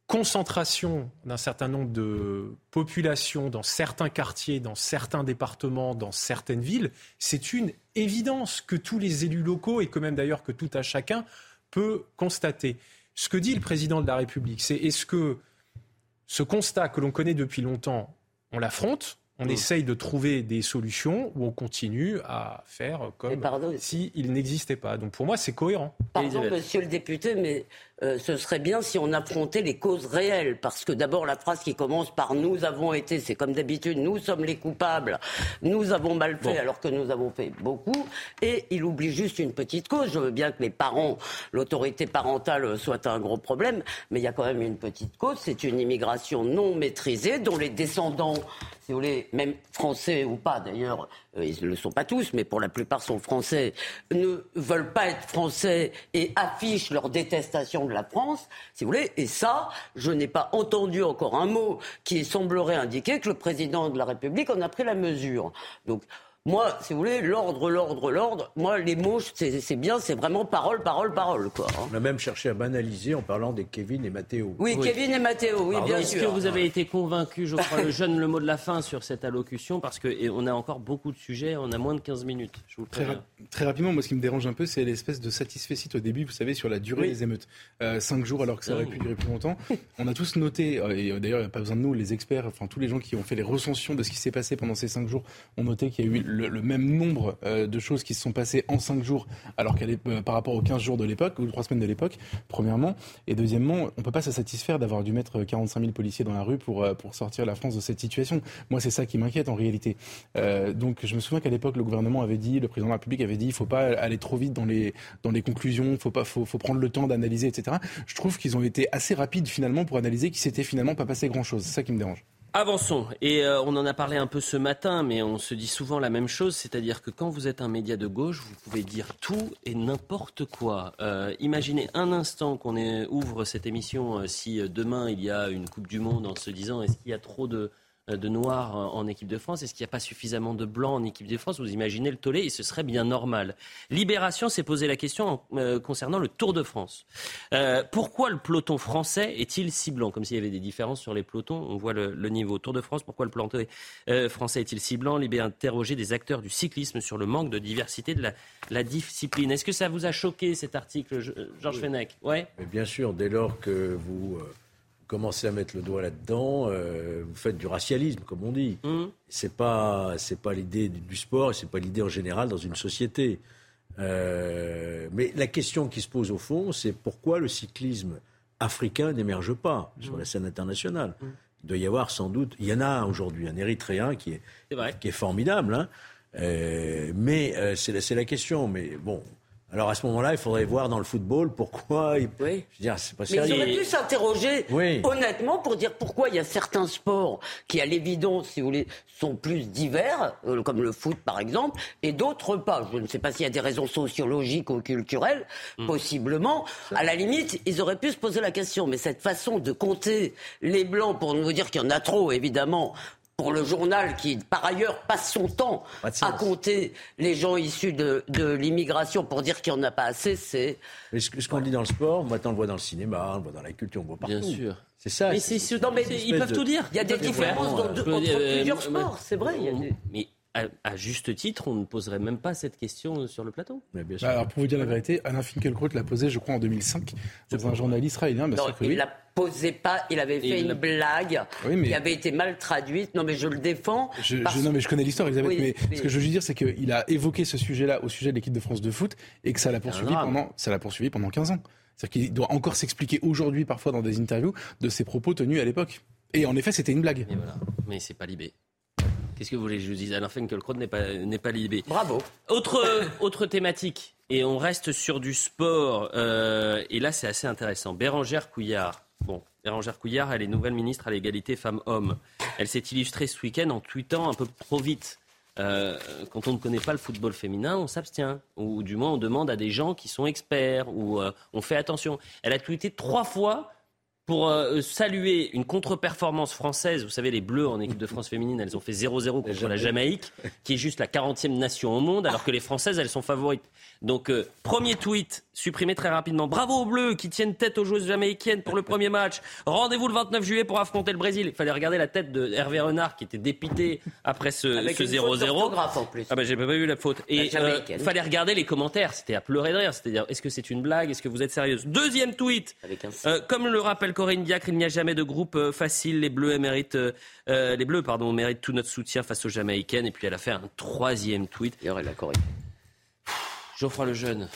concentration d'un certain nombre de populations dans certains quartiers, dans certains départements, dans certaines villes, c'est une évidence que tous les élus locaux, et que même d'ailleurs que tout à chacun, peut constater. Ce que dit le président de la République, c'est est-ce que ce constat que l'on connaît depuis longtemps, on l'affronte on mm. essaye de trouver des solutions où on continue à faire comme s'il n'existait pas. Donc pour moi, c'est cohérent. Pardon, monsieur le député, mais euh, ce serait bien si on affrontait les causes réelles. Parce que d'abord, la phrase qui commence par nous avons été, c'est comme d'habitude, nous sommes les coupables, nous avons mal fait alors que nous avons fait beaucoup. Et il oublie juste une petite cause. Je veux bien que les parents, l'autorité parentale soit un gros problème, mais il y a quand même une petite cause. C'est une immigration non maîtrisée dont les descendants, si vous voulez, même français ou pas d'ailleurs, euh, ils ne le sont pas tous, mais pour la plupart sont français, ne veulent pas être français et affichent leur détestation de la France, si vous voulez. Et ça, je n'ai pas entendu encore un mot qui semblerait indiquer que le président de la République en a pris la mesure. Donc, moi, si vous voulez, l'ordre, l'ordre, l'ordre, moi, les mots, c'est bien, c'est vraiment parole, parole, parole. Quoi. Hein. On a même cherché à banaliser en parlant des Kevin et Mathéo. Oui, Kevin et Mathéo, oui, bien sûr. Est-ce que vous avez été convaincu, je crois, le jeune, le mot de la fin sur cette allocution Parce qu'on a encore beaucoup de sujets, on a moins de 15 minutes. Je vous très, très, rapidement, moi, ce qui me dérange un peu, c'est l'espèce de satisfait au début, vous savez, sur la durée des émeutes. Euh, cinq jours alors que ça aurait pu durer plus longtemps. On a tous noté, euh, et d'ailleurs, il n'y a pas besoin de nous, les experts, enfin tous les gens qui ont fait les recensions de ce qui s'est passé pendant ces cinq jours, ont noté qu'il y a eu le même nombre euh, de choses qui se sont passées en 5 jours, alors qu'elle est euh, par rapport aux 15 jours de l'époque, ou 3 semaines de l'époque, premièrement. Et deuxièmement, on ne peut pas se satisfaire d'avoir dû mettre 45 000 policiers dans la rue pour, euh, pour sortir la France de cette situation. Moi, c'est ça qui m'inquiète en réalité. donc, je me souviens qu'à l'époque, le gouvernement avait dit, le président de la République avait dit, il faut pas aller trop vite dans les, dans les conclusions, il faut, faut, faut prendre le temps d'analyser, etc. Je trouve qu'ils ont été assez rapides finalement pour analyser qu'il s'était finalement pas passé grand-chose. C'est ça qui me dérange. Avançons. Et euh, on en a parlé un peu ce matin, mais on se dit souvent la même chose, c'est-à-dire que quand vous êtes un média de gauche, vous pouvez dire tout et n'importe quoi. Euh, imaginez un instant qu'on ouvre cette émission euh, si demain il y a une Coupe du Monde en se disant est-ce qu'il y a trop de de noirs en équipe de France Est-ce qu'il n'y a pas suffisamment de blancs en équipe de France? Vous imaginez le tollé et ce serait bien normal. Libération s'est posé la question euh, concernant le Tour de France. Euh, pourquoi le peloton français est-il si blanc? Comme s'il y avait des différences sur les pelotons, on voit le, niveau. Tour de France, pourquoi le peloton français est-il si blanc? Libé interrogé des acteurs du cyclisme sur le manque de diversité de la, discipline. Est-ce que ça vous a choqué cet article, Georges Fenech? Ouais. Bien sûr, dès lors que vous commencez à mettre le doigt là-dedans, euh, vous faites du racialisme, comme on dit. Mmh. C'est pas c'est pas l'idée du sport et c'est pas l'idée en général dans une société. Euh, mais la question qui se pose au fond, c'est pourquoi le cyclisme africain n'émerge pas sur mmh. la scène internationale. Mmh. Il doit y avoir sans doute, il y en a aujourd'hui, un Érythréen qui est, qui est formidable, hein. euh, mais c'est la, la question. Mais bon, alors à ce moment-là, il faudrait voir dans le football pourquoi. Il... Oui. Je veux dire, c'est pas sérieux. Mais ils auraient pu s'interroger honnêtement pour dire pourquoi il y a certains sports qui, à l'évidence, si vous voulez, sont plus divers, euh, comme le foot par exemple, et d'autres pas. Je ne sais pas s'il y a des raisons sociologiques ou culturelles, hmm. possiblement. À la limite, ils auraient pu se poser la question. Mais cette façon de compter les blancs pour nous dire qu'il y en a trop, évidemment, pour le journal qui, par ailleurs, passe son temps à compter les gens issus de, l'immigration pour dire qu'il n'y en a pas assez, c'est... ce, qu'on dit dans le sport, maintenant on le voit dans le cinéma, on le voit dans la culture, on le voit partout. Bien sûr. C'est ça. Mais non, mais ils peuvent tout dire. Il y a des différences entre plusieurs sports, c'est vrai. Mais à, juste titre, on ne poserait même pas cette question sur le plateau. Bah, alors, pour vous dire la vérité, Alain Finkielkraut l'a posé, je crois, en 2005, dans un journal israélien. non, il ne la posait pas, il avait fait une blague qui avait été mal traduite. Non, mais je le défends. Je, non, mais je connais l'histoire, Elisabeth, mais, ce que je veux dire, c'est qu'il a évoqué ce sujet-là au sujet de l'équipe de France de foot et que ça l'a poursuivi, pendant, ça l'a poursuivi pendant 15 ans. C'est-à-dire qu'il doit encore s'expliquer aujourd'hui, parfois dans des interviews, de ses propos tenus à l'époque. Et en effet, c'était une blague. Mais voilà. Mais c'est pas libé. Qu'est-ce que vous voulez que je vous dise Alain Finkielkraut n'est pas, n'est pas libé. Bravo. Autre, autre thématique, et on reste sur du sport, euh, et là c'est assez intéressant. Bérangère Couillard. Bon, Bérangère Couillard, elle est nouvelle ministre à l'égalité femmes-hommes. Elle s'est illustrée ce week-end en tweetant un peu trop vite. Euh, quand on ne connaît pas le football féminin, on s'abstient. Ou du moins, on demande à des gens qui sont experts, ou euh, on fait attention. Elle a tweeté trois fois pour euh, saluer une contre-performance française. Vous savez, les Bleus en équipe de France féminine, elles ont fait 0-0 contre la Jamaïque, qui est juste la 40e nation au monde, alors que les Françaises, elles sont favorites. Donc, euh, premier tweet, supprimé très rapidement. Bravo aux Bleus qui tiennent tête aux joueuses jamaïcaines pour le premier match. Rendez-vous le 29 juillet pour affronter le Brésil. Il fallait regarder la tête de Hervé Renard qui était dépité après ce 0-0. Ah ben j'ai pas vu la faute. Et il euh, fallait regarder les commentaires. C'était à pleurer de rire. C'est-à-dire, est-ce que c'est une blague? Est-ce que vous êtes sérieuse Deuxième tweet. Euh, comme le rappelle Corinne Diacre, il n'y a jamais de groupe facile. Les Bleus méritent, les Bleus pardon, méritent tout notre soutien face aux Jamaïcaines. Et puis elle a fait un troisième tweet. Et la Corinne. Geoffroy le Jeune.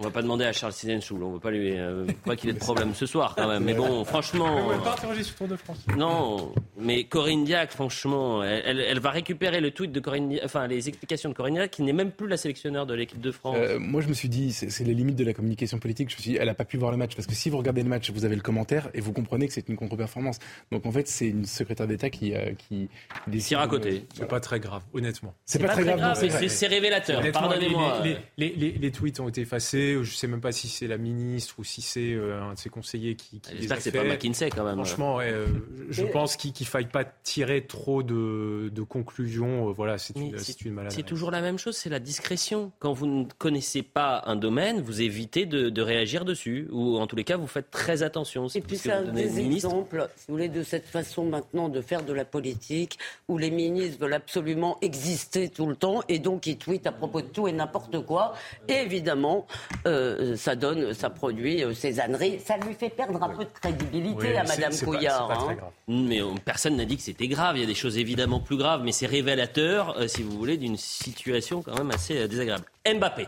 On va pas demander à Charles Sidensoul, on ne veut pas lui, euh, pas qu'il ait de problème ce soir quand même. Mais bon, franchement. On pas sur Tour de France. Non, mais Corinne Diac, franchement, elle, va récupérer le tweet de Corinne, enfin les explications de Corinne Diac, qui n'est même plus la sélectionneur de l'équipe de France. Euh, moi, je me suis dit, c'est les limites de la communication politique. Je me suis dit, elle a pas pu voir le match parce que si vous regardez le match, vous avez le commentaire et vous comprenez que c'est une contre-performance. Donc en fait, c'est une secrétaire d'État qui euh, qui décide. à côté. C'est pas très grave, honnêtement. C'est pas, très grave. c'est révélateur. Pardonnez-moi. Les, les tweets ont été effacés. Je ne sais même pas si c'est la ministre ou si c'est euh, un de ses conseillers qui. qui J'espère que c'est pas McKinsey quand même. Franchement, euh, je pense qu'il ne faille pas tirer trop de, conclusions. Euh, voilà, c'est une, une maladie. C'est toujours la même chose, c'est la discrétion. Quand vous ne connaissez pas un domaine, vous évitez de, réagir dessus, ou en tous les cas, vous faites très attention. Et puis c'est un des exemples, si vous voulez, de cette façon maintenant de faire de la politique, où les ministres veulent absolument exister tout le temps, et donc ils tweetent à propos de tout et n'importe quoi. Et évidemment, euh, ça donne, ça produit euh, ces âneries. Ça lui fait perdre un peu de crédibilité à Madame Couillard. Hein. Mais personne n'a dit que c'était grave. Il y a des choses évidemment plus graves, mais c'est révélateur, euh, si vous voulez, d'une situation quand même assez désagréable. Mbappé.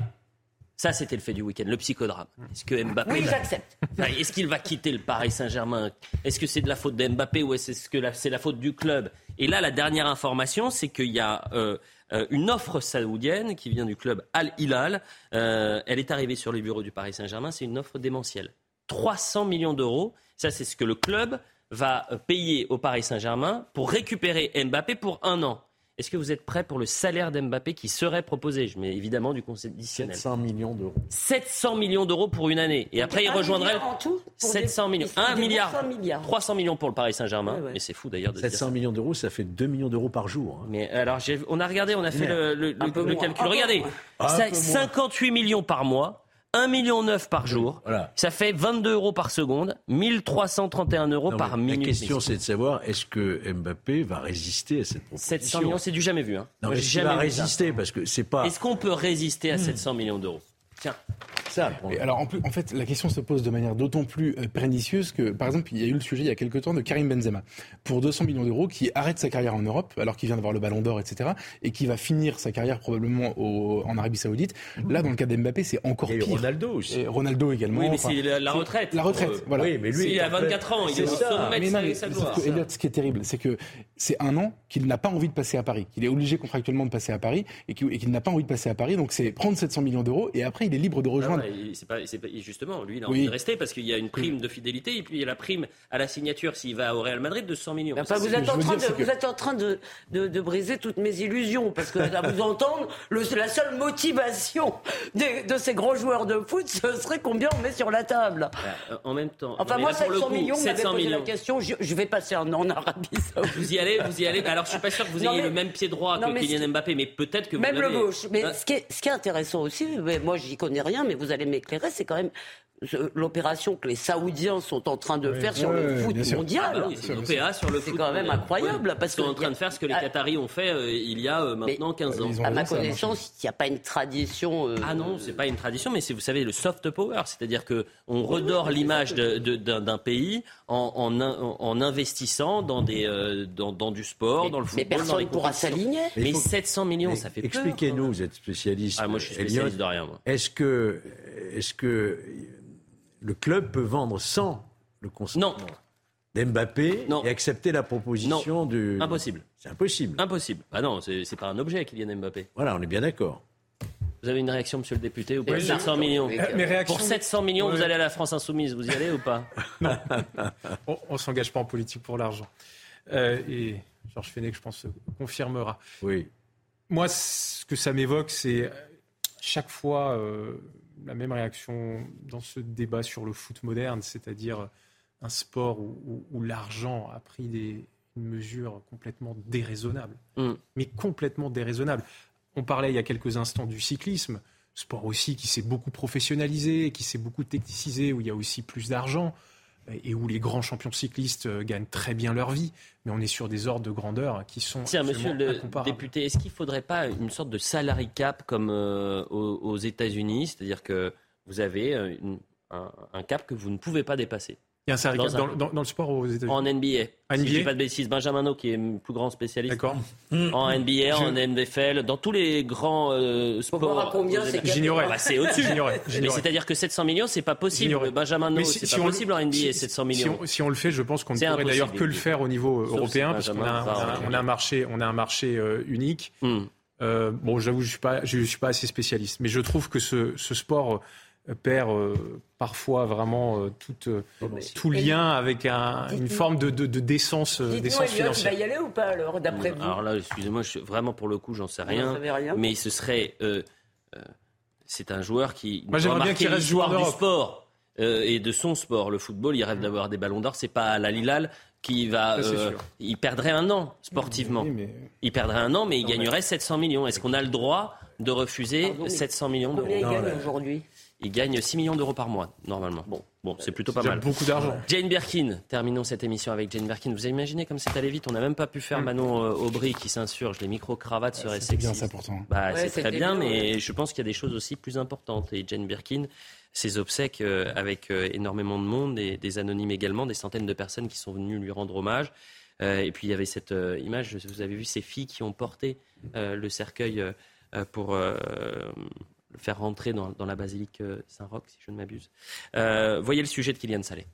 Ça, c'était le fait du week-end, le psychodrame. Est-ce que Mbappé. Oui, j'accepte. Est-ce qu'il va quitter le Paris Saint-Germain? Est-ce que c'est de la faute de Mbappé ou est-ce que c'est la faute du club? Et là, la dernière information, c'est qu'il y a. Euh, une offre saoudienne qui vient du club Al Hilal. Euh, elle est arrivée sur les bureaux du Paris Saint-Germain. C'est une offre démentielle. 300 millions d'euros. Ça, c'est ce que le club va euh, payer au Paris Saint-Germain pour récupérer Mbappé pour un an. Est-ce que vous êtes prêt pour le salaire d'Mbappé qui serait proposé? Je mets évidemment du conditionnel. 700 millions d'euros. 700 millions d'euros pour une année. Et après, il rejoindrait. En tout 700 millions. 1 milliard. 300 millions pour le Paris Saint-Germain. Mais c'est fou d'ailleurs de 700 millions d'euros, ça fait 2 millions d'euros par jour. Hein. Mais alors, on a regardé, on a fait le, calcul. Regardez, 58 millions par mois. 1,9 million par jour. Ça fait 22 euros par seconde, 1331 euros par minute. La question, c'est de savoir est-ce que Mbappé va résister à cette proposition 700 millions, c'est du jamais vu. Hein. Non, est-ce qu'il va résister Parce que c'est pas. Est-ce qu'on peut résister à 700 millions d'euros? Tiens. Ça, alors en, plus, en fait, la question se pose de manière d'autant plus euh, pernicieuse que, par exemple, il y a eu le sujet il y a quelques temps de Karim Benzema pour 200 millions d'euros qui arrête sa carrière en Europe alors qu'il vient d'avoir le Ballon d'Or, etc. et qui va finir sa carrière probablement au, en Arabie Saoudite. Là, dans le cas d'Mbappé, c'est encore et pire. Ronaldo aussi. Et Ronaldo également. Oui, mais c'est la, retraite. La retraite, voilà. Oui, mais lui, il a 24 ans, il est, ça. Mais non, sa gloire. ce qui est terrible, c'est que c'est un an qu'il n'a pas envie de passer à Paris, qu'il est obligé contractuellement de passer à Paris et qu'il n'a pas envie de passer à Paris. Donc c'est prendre 700 millions d'euros et après il est libre de pas, justement, lui, il a envie de rester parce qu'il y a une prime de fidélité et puis il y a la prime à la signature s'il va au Real Madrid de 100 millions. Enfin, vous, êtes en train de, vous êtes en train de, de, briser toutes mes illusions parce que à vous entendre, le, la seule motivation de ces gros joueurs de foot, ce serait combien on met sur la table? Euh, en même temps. Enfin, moi, 700 millions, vous m'avez posé la question, je, vais passer un an en Arabie Saoudite. Vous y allez, vous y allez. Alors, je suis pas sûr que vous ayez le même pied droit que Kylian Mbappé, mais peut-être que vous Même le gauche. Mais hein ce, qui est, ce qui est intéressant aussi, mais moi, j'y connais rien, mais vous allez m'éclairer, c'est quand même l'opération que les Saoudiens sont en train de faire sur le foot mondial. Ah bah c'est sur le C'est quand même incroyable. Parce qu'ils sont en train de faire ce que les ah. Qataris ont fait euh, il y a euh, maintenant 15 ans. À ma connaissance, il n'y a pas une tradition. Euh, ah non, c'est pas une tradition, mais c'est, vous savez, le soft power. C'est-à-dire qu'on redore l'image d'un pays en, en, investissant dans, des, dans, du sport, dans le football. Mais personne ne pourra s'aligner. Mais 700 millions, ça fait Expliquez-nous, vous êtes spécialiste. Ah, moi, je suis spécialiste de rien. Est-ce que, est-ce que le club peut vendre sans le consentement d'Mbappé et accepter la proposition du. Impossible. C'est impossible. Impossible. Ah non, c'est pas un objet qu'il vienne Mbappé. Voilà, on est bien d'accord. Vous avez une réaction, monsieur le député, ou pas 700 millions. Pour 700 millions, vous allez à la France Insoumise, vous y allez ou pas On ne s'engage pas en politique pour l'argent. Euh, et Georges Fenech, je pense, confirmera. Oui. Moi, ce que ça m'évoque, c'est chaque fois. Euh, la même réaction dans ce débat sur le foot moderne, c'est-à-dire un sport où, l'argent a pris des, une mesure complètement déraisonnable. Mm. Mais complètement déraisonnable. On parlait il y a quelques instants du cyclisme, sport aussi qui s'est beaucoup professionnalisé, qui s'est beaucoup technicisé, où il y a aussi plus d'argent et où les grands champions cyclistes euh, gagnent très bien leur vie, mais on est sur des ordres de grandeur qui sont Tiens, monsieur le député, est-ce qu'il ne faudrait pas une sorte de salary cap comme euh, aux, États-Unis, c'est-à-dire que vous avez euh, un, cap que vous ne pouvez pas dépasser il y a un dans, dans, le sport aux États-Unis. En NBA. NBA. Si je dis pas de bêtises, Benjamin qui est le plus grand spécialiste. D'accord. En NBA, en NFL, dans tous les grands euh, sports. combien c'est J'ignorais. Bah, c'est au-dessus. Mais c'est-à-dire que 700 millions, c'est pas possible. Benjamin No, c'est pas possible en NBA, 700 millions. Si on, le fait, je pense qu'on ne pourrait d'ailleurs que le faire au niveau européen, parce qu'on a, on a, un marché, on a un marché euh, unique. Hmm. Euh, bon, j'avoue, je suis pas, je suis pas assez spécialiste, mais je trouve que ce, ce sport perd euh, parfois vraiment euh, tout, euh, tout lien avec une forme de, de, de décence, décence financière. Il va y aller ou pas alors, d'après vous Alors là, excusez-moi, vraiment pour le coup, j'en sais rien, rien. Mais ce serait. c'est un joueur qui. Moi, j'aimerais bien qu'il reste joueur du sport. et de son sport, le football, il rêve d'avoir des ballons d'or. C'est pas la Lilal qui va. il perdrait un an sportivement. Il perdrait un an, mais il gagnerait 700 millions. Est-ce qu'on a le droit de refuser 700 millions d'euros aujourd'hui? Il gagne 6 millions d'euros par mois, normalement. Bon, bon c'est plutôt pas mal. beaucoup d'argent. Jane Birkin, terminons cette émission avec Jane Birkin. Vous avez imaginé comme c'est allé vite? On n'a même pas pu faire mm. Manon euh, Aubry qui s'insurge. Les micro-cravates seraient sexy. C'est bien ça pourtant. Bah, c'est très bien, mais je pense qu'il y a des choses aussi plus importantes. Et Jane Birkin, ses obsèques euh, avec euh, énormément de monde, et des anonymes également, des centaines de personnes qui sont venues lui rendre hommage. et puis il y avait cette image, vous avez vu ces filles qui ont porté le cercueil pour le faire rentrer dans, la basilique euh, Saint-Roch, si je ne m'abuse. Euh, voyez le sujet de Kylian Salé.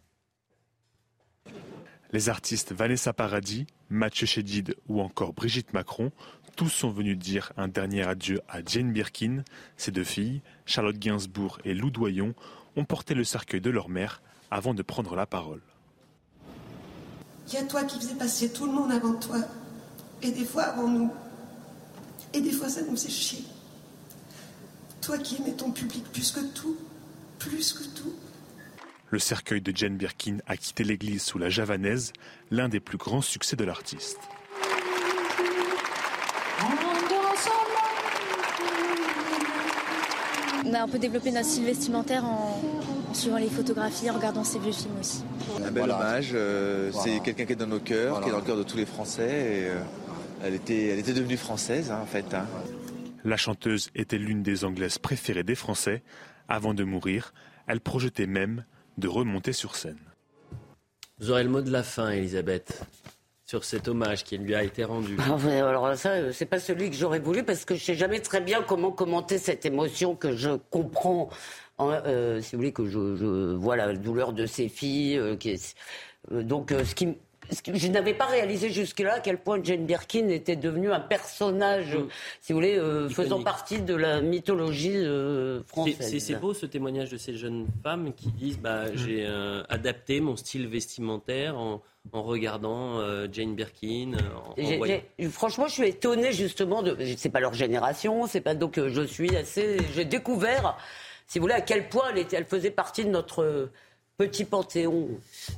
Les artistes Vanessa Paradis, Mathieu Chédid ou encore Brigitte Macron, tous sont venus dire un dernier adieu à Jane Birkin. Ces deux filles, Charlotte Gainsbourg et Lou Doyon, ont porté le cercueil de leur mère avant de prendre la parole. Il y a toi qui faisais passer tout le monde avant toi, et des fois avant nous. Et des fois ça nous faisait chier. Toi qui aimais ton public plus que tout, plus que tout. Le cercueil de Jane Birkin a quitté l'église sous la javanaise, l'un des plus grands succès de l'artiste. On a un peu développé notre style vestimentaire en, suivant les photographies, en regardant ces vieux films aussi. Un bel hommage, euh, c'est quelqu'un qui est dans nos cœurs, qui est dans le cœur de tous les Français. Et, euh, elle, était, elle était devenue française hein, en fait. Hein. La chanteuse était l'une des Anglaises préférées des Français. Avant de mourir, elle projetait même de remonter sur scène. Vous aurez le mot de la fin, Elisabeth, sur cet hommage qui lui a été rendu. Ah alors ça, euh, c'est pas celui que j'aurais voulu parce que je sais jamais très bien comment commenter cette émotion que je comprends. Euh, si vous voulez que je, vois la douleur de ses filles, euh, donc ce qui je n'avais pas réalisé jusque-là à quel point Jane Birkin était devenue un personnage, mm. si vous voulez, euh, faisant partie de la mythologie euh, française. C'est beau ce témoignage de ces jeunes femmes qui disent bah, mm. j'ai euh, adapté mon style vestimentaire en, regardant Jane Birkin. franchement, je suis étonnée justement de. C'est pas leur génération, c'est pas donc je suis assez. J'ai découvert, si vous voulez, à quel point elle, était, elle faisait partie de notre petit panthéon.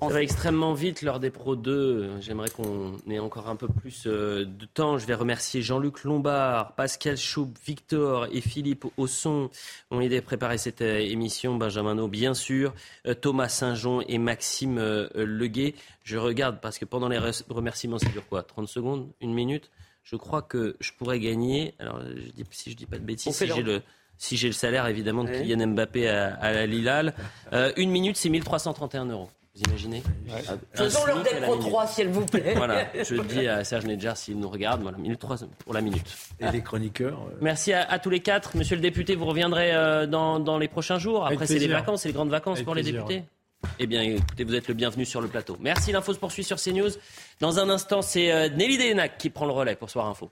Ça va extrêmement vite lors des Pro 2. J'aimerais qu'on ait encore un peu plus euh, de temps. Je vais remercier Jean-Luc Lombard, Pascal Choup, Victor et Philippe Ausson ont aidé à préparer cette euh, émission. Benjamin No, bien sûr, euh, Thomas Saint-Jean et Maxime Leguet. Je regarde parce que pendant les remerciements, ça dure quoi? 30 secondes? Une minute? Je crois que je pourrais gagner. Alors, si je dis pas de bêtises, si j'ai le si j'ai le salaire évidemment de Kylian Mbappé à, la Lilal. Euh, une minute, c'est 1331 euros. Vous imaginez ouais. Faisons-leur des Pro 3, s'il vous plaît. Voilà, je le dis à Serge Nedjar s'il nous regarde. Voilà, 1300 pour la minute. Et les chroniqueurs euh. Merci à, tous les quatre. Monsieur le député, vous reviendrez euh, dans, les prochains jours. Après, c'est les vacances, c'est les grandes vacances pour les députés. Eh bien, écoutez, vous êtes le bienvenu sur le plateau. Merci, l'info se poursuit sur CNews. Dans un instant, c'est Nelly Denac qui prend le relais pour Soir Info.